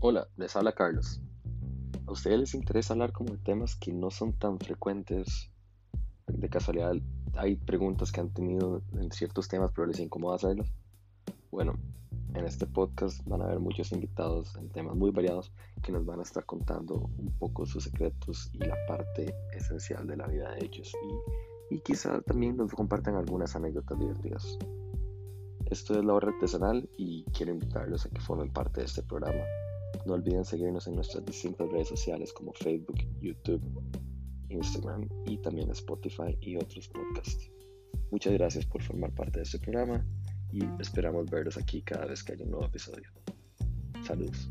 Hola, les habla Carlos. ¿A ustedes les interesa hablar como de temas que no son tan frecuentes? De casualidad, hay preguntas que han tenido en ciertos temas, pero les incomoda hacerlos. Bueno, en este podcast van a haber muchos invitados en temas muy variados que nos van a estar contando un poco sus secretos y la parte esencial de la vida de ellos. Y, y quizá también nos compartan algunas anécdotas divertidas. Esto es la hora artesanal y quiero invitarlos a que formen parte de este programa. No olviden seguirnos en nuestras distintas redes sociales como Facebook, YouTube, Instagram y también Spotify y otros podcasts. Muchas gracias por formar parte de este programa y esperamos verlos aquí cada vez que haya un nuevo episodio. Saludos.